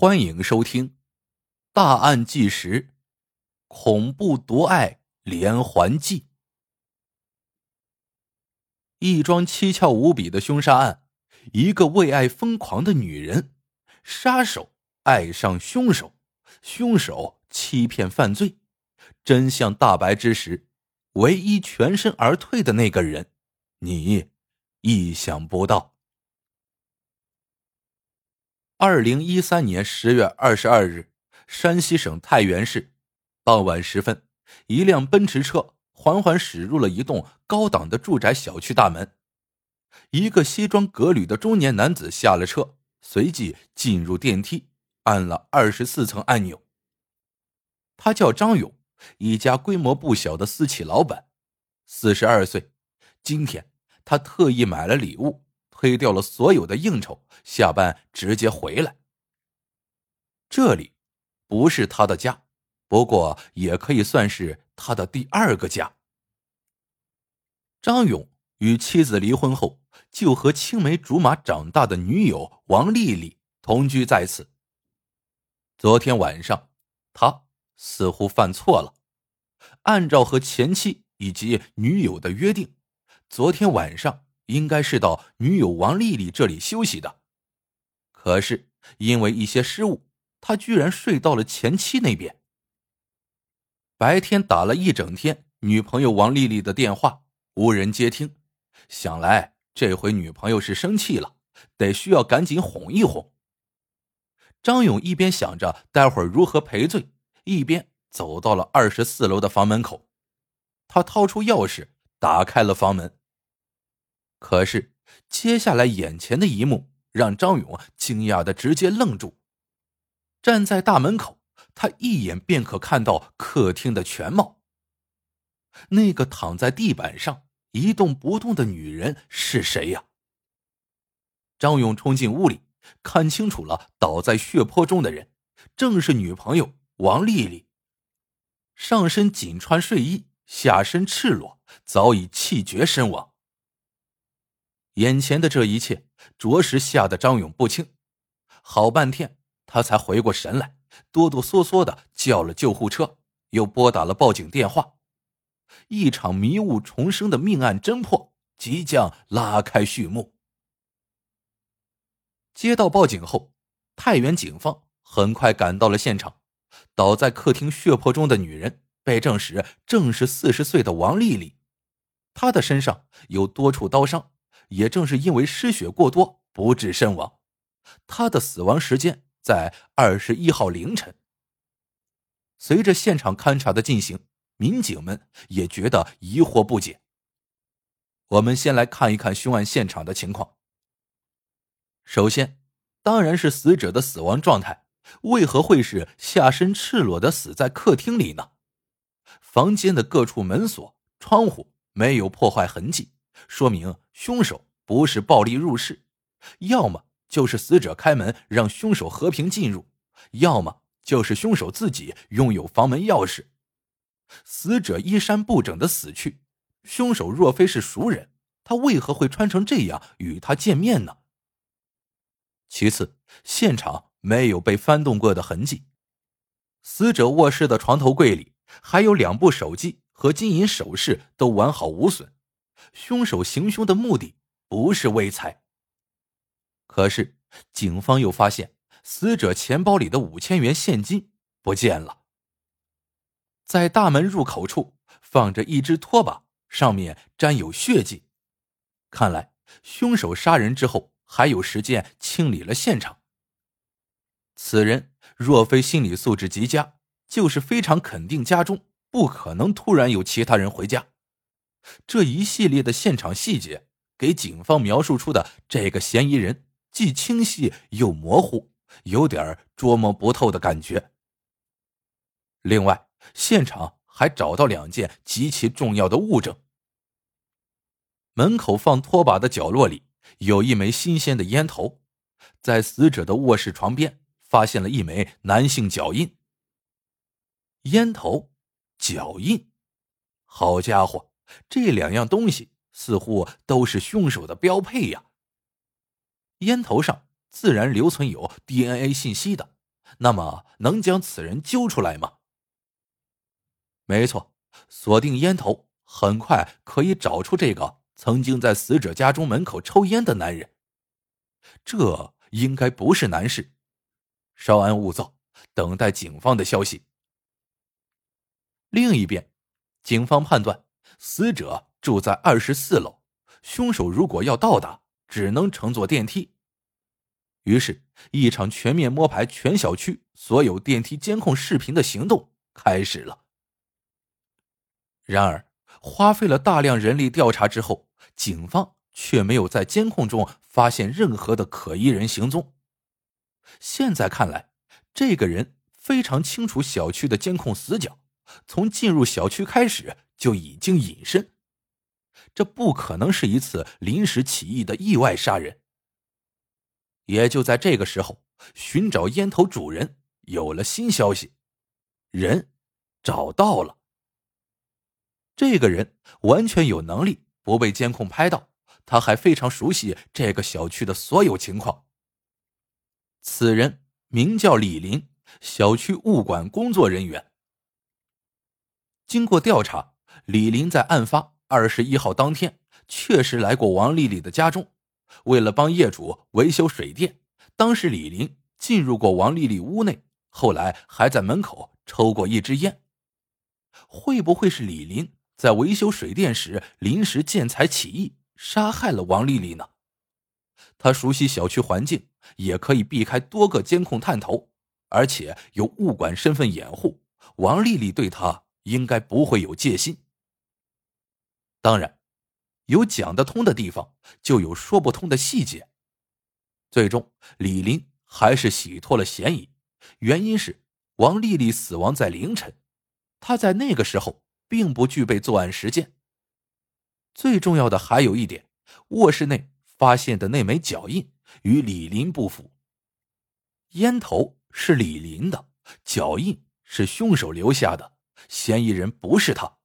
欢迎收听《大案纪实：恐怖夺爱连环计》。一桩蹊跷无比的凶杀案，一个为爱疯狂的女人，杀手爱上凶手，凶手欺骗犯罪，真相大白之时，唯一全身而退的那个人，你意想不到。二零一三年十月二十二日，山西省太原市，傍晚时分，一辆奔驰车缓缓驶入了一栋高档的住宅小区大门。一个西装革履的中年男子下了车，随即进入电梯，按了二十四层按钮。他叫张勇，一家规模不小的私企老板，四十二岁。今天他特意买了礼物。推掉了所有的应酬，下班直接回来。这里不是他的家，不过也可以算是他的第二个家。张勇与妻子离婚后，就和青梅竹马长大的女友王丽丽同居在此。昨天晚上，他似乎犯错了，按照和前妻以及女友的约定，昨天晚上。应该是到女友王丽丽这里休息的，可是因为一些失误，他居然睡到了前妻那边。白天打了一整天女朋友王丽丽的电话，无人接听，想来这回女朋友是生气了，得需要赶紧哄一哄。张勇一边想着待会儿如何赔罪，一边走到了二十四楼的房门口，他掏出钥匙打开了房门。可是，接下来眼前的一幕让张勇惊讶的直接愣住。站在大门口，他一眼便可看到客厅的全貌。那个躺在地板上一动不动的女人是谁呀？张勇冲进屋里，看清楚了倒在血泊中的人，正是女朋友王丽丽。上身仅穿睡衣，下身赤裸，早已气绝身亡。眼前的这一切，着实吓得张勇不轻。好半天，他才回过神来，哆哆嗦嗦的叫了救护车，又拨打了报警电话。一场迷雾重生的命案侦破即将拉开序幕。接到报警后，太原警方很快赶到了现场。倒在客厅血泊中的女人被证实正是四十岁的王丽丽，她的身上有多处刀伤。也正是因为失血过多不治身亡，他的死亡时间在二十一号凌晨。随着现场勘查的进行，民警们也觉得疑惑不解。我们先来看一看凶案现场的情况。首先，当然是死者的死亡状态，为何会是下身赤裸的死在客厅里呢？房间的各处门锁、窗户没有破坏痕迹。说明凶手不是暴力入室，要么就是死者开门让凶手和平进入，要么就是凶手自己拥有房门钥匙。死者衣衫不整的死去，凶手若非是熟人，他为何会穿成这样与他见面呢？其次，现场没有被翻动过的痕迹，死者卧室的床头柜里还有两部手机和金银首饰都完好无损。凶手行凶的目的不是为财。可是，警方又发现死者钱包里的五千元现金不见了。在大门入口处放着一只拖把，上面沾有血迹，看来凶手杀人之后还有时间清理了现场。此人若非心理素质极佳，就是非常肯定家中不可能突然有其他人回家。这一系列的现场细节，给警方描述出的这个嫌疑人既清晰又模糊，有点捉摸不透的感觉。另外，现场还找到两件极其重要的物证：门口放拖把的角落里有一枚新鲜的烟头，在死者的卧室床边发现了一枚男性脚印。烟头、脚印，好家伙！这两样东西似乎都是凶手的标配呀。烟头上自然留存有 DNA 信息的，那么能将此人揪出来吗？没错，锁定烟头，很快可以找出这个曾经在死者家中门口抽烟的男人。这应该不是难事，稍安勿躁，等待警方的消息。另一边，警方判断死者住在二十四楼，凶手如果要到达，只能乘坐电梯。于是，一场全面摸排全小区所有电梯监控视频的行动开始了。然而，花费了大量人力调查之后，警方却没有在监控中发现任何的可疑人行踪。现在看来，这个人非常清楚小区的监控死角，从进入小区开始就已经隐身。这不可能是一次临时起意的意外杀人。也就在这个时候，寻找烟头主人有了新消息，人找到了。这个人完全有能力不被监控拍到，他还非常熟悉这个小区的所有情况。此人名叫李林，小区物管工作人员。经过调查，李林在案发二十一号当天确实来过王丽丽的家中。为了帮业主维修水电，当时李林进入过王丽丽屋内，后来还在门口抽过一支烟。会不会是李林在维修水电时临时见财起意，杀害了王丽丽呢？他熟悉小区环境，也可以避开多个监控探头，而且有物管身份掩护，王丽丽对他应该不会有戒心。当然。有讲得通的地方，就有说不通的细节。最终，李林还是洗脱了嫌疑，原因是王丽丽死亡在凌晨，她在那个时候并不具备作案时间。最重要的还有一点，卧室内发现的那枚脚印与李林不符，烟头是李林的，脚印是凶手留下的，嫌疑人不是他。